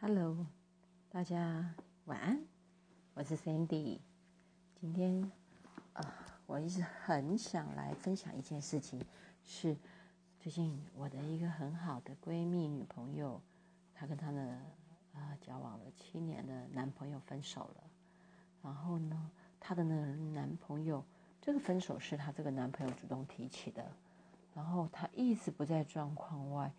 Hello，大家晚安，我是 Sandy。今天啊，我一直很想来分享一件事情，是最近我的一个很好的闺蜜女朋友，她跟她的啊交往了七年的男朋友分手了。然后呢，她的那个男朋友，这个分手是她这个男朋友主动提起的。然后她一直不在状况外。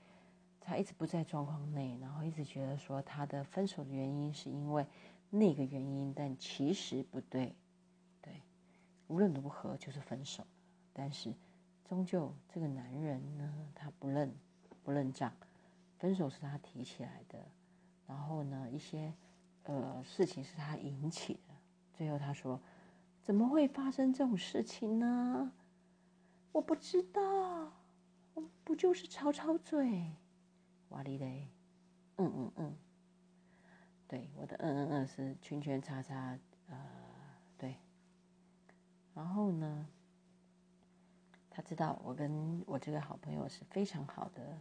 他一直不在状况内，然后一直觉得说他的分手的原因是因为那个原因，但其实不对，对，无论如何就是分手。但是终究这个男人呢，他不认不认账，分手是他提起来的，然后呢一些呃事情是他引起的，最后他说怎么会发生这种事情呢？我不知道，我不就是吵吵嘴。瓦力嘞，嗯嗯嗯，对，我的嗯嗯嗯是圈圈叉叉，呃，对。然后呢，他知道我跟我这个好朋友是非常好的，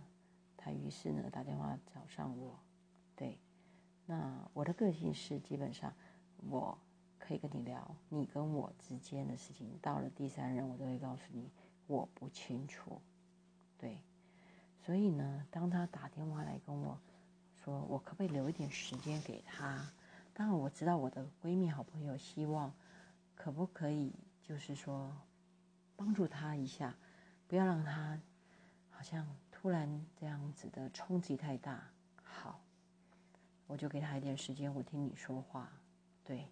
他于是呢打电话找上我，对。那我的个性是基本上我可以跟你聊，你跟我之间的事情，到了第三人我都会告诉你我不清楚，对。所以呢，当他打电话来跟我说，我可不可以留一点时间给他？当然我知道我的闺蜜好朋友希望，可不可以就是说帮助他一下，不要让他好像突然这样子的冲击太大。好，我就给他一点时间，我听你说话。对，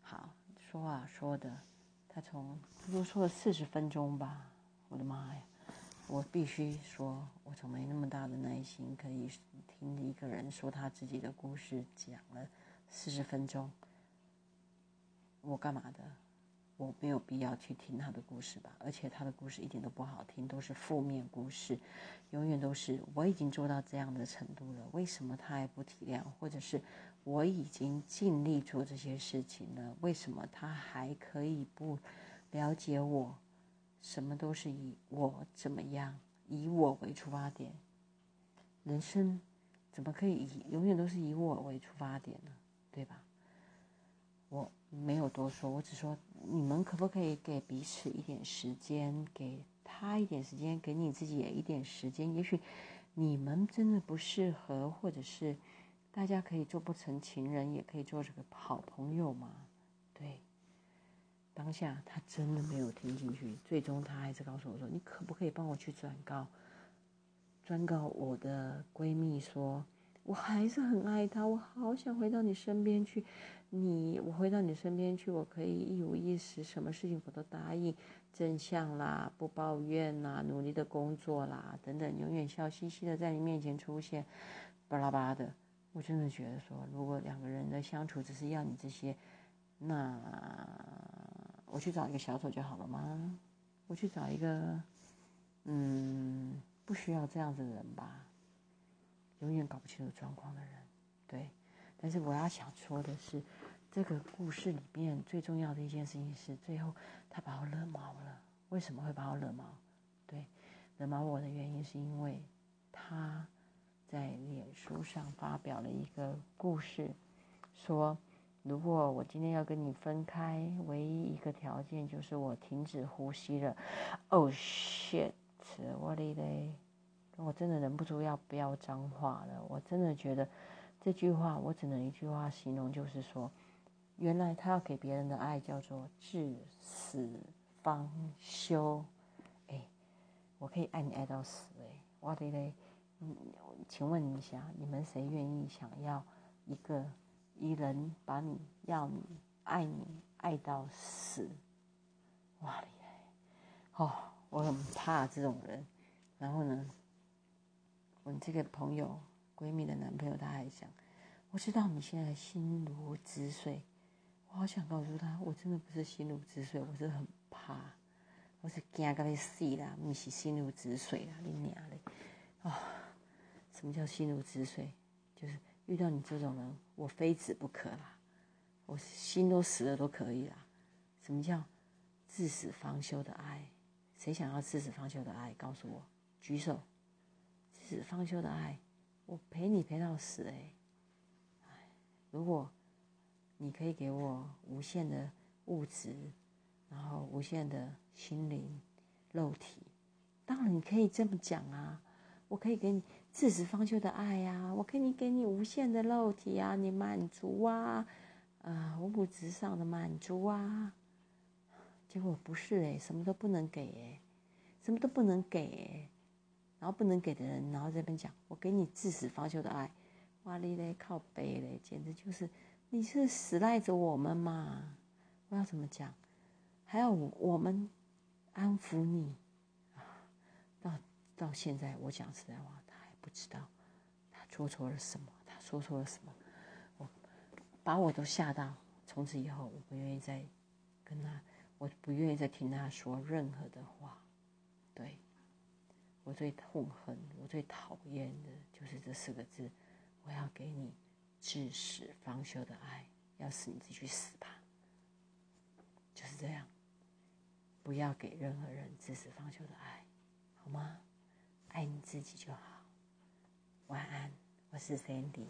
好说啊说的，他从多说了四十分钟吧，我的妈呀！我必须说，我从没那么大的耐心可以听一个人说他自己的故事，讲了四十分钟。我干嘛的？我没有必要去听他的故事吧？而且他的故事一点都不好听，都是负面故事，永远都是我已经做到这样的程度了，为什么他还不体谅？或者是我已经尽力做这些事情了，为什么他还可以不了解我？什么都是以我怎么样，以我为出发点。人生怎么可以以永远都是以我为出发点呢？对吧？我没有多说，我只说你们可不可以给彼此一点时间，给他一点时间，给你自己也一点时间。也许你们真的不适合，或者是大家可以做不成情人，也可以做这个好朋友嘛？当下他真的没有听进去，最终他还是告诉我说：“你可不可以帮我去转告，转告我的闺蜜说，我还是很爱她，我好想回到你身边去。你，我回到你身边去，我可以一五一十，什么事情我都答应，真相啦，不抱怨啦，努力的工作啦，等等，永远笑嘻嘻的在你面前出现，巴拉巴的。我真的觉得说，如果两个人的相处只是要你这些，那……我去找一个小丑就好了吗？我去找一个，嗯，不需要这样子的人吧。永远搞不清楚状况的人，对。但是我要想说的是，这个故事里面最重要的一件事情是，最后他把我惹毛了。为什么会把我惹毛？对，惹毛我的原因是因为他在脸书上发表了一个故事，说。如果我今天要跟你分开，唯一一个条件就是我停止呼吸了。Oh shit！我的嘞，我真的忍不住要飙脏话了。我真的觉得这句话，我只能一句话形容，就是说，原来他要给别人的爱叫做至死方休。哎，我可以爱你爱到死哎！我的嘞，嗯，请问一下，你们谁愿意想要一个？一人把你要你爱你爱到死，哇厉害！哦，我很怕这种人。然后呢，我这个朋友闺蜜的男朋友他还想，我知道你现在心如止水，我好想告诉他，我真的不是心如止水，我是很怕，我是惊到要死啦，不是心如止水啦，你娘嘞！啊，什么叫心如止水？就是。遇到你这种人，我非死不可啦！我心都死了都可以啦。什么叫至死方休的爱？谁想要至死方休的爱？告诉我，举手。至死方休的爱，我陪你陪到死哎！如果你可以给我无限的物质，然后无限的心灵、肉体，当然你可以这么讲啊。我可以给你自始方休的爱呀，我可以给你无限的肉体啊，你满足啊，啊，物质上的满足啊。结果不是诶，什么都不能给诶，什么都不能给诶，然后不能给的人，然后这边讲我给你自始方休的爱，哇哩嘞靠背嘞，简直就是你是死赖着我们嘛？我要怎么讲？还要我们安抚你？到现在我讲实在话，他还不知道他做错了什么，他说错了什么，我把我都吓到，从此以后我不愿意再跟他。我不愿意再听他说任何的话，对我最痛恨、我最讨厌的就是这四个字：我要给你至死方休的爱，要死你自己去死吧，就是这样，不要给任何人至死方休的爱，好吗？爱你自己就好。晚安，我是 Sandy。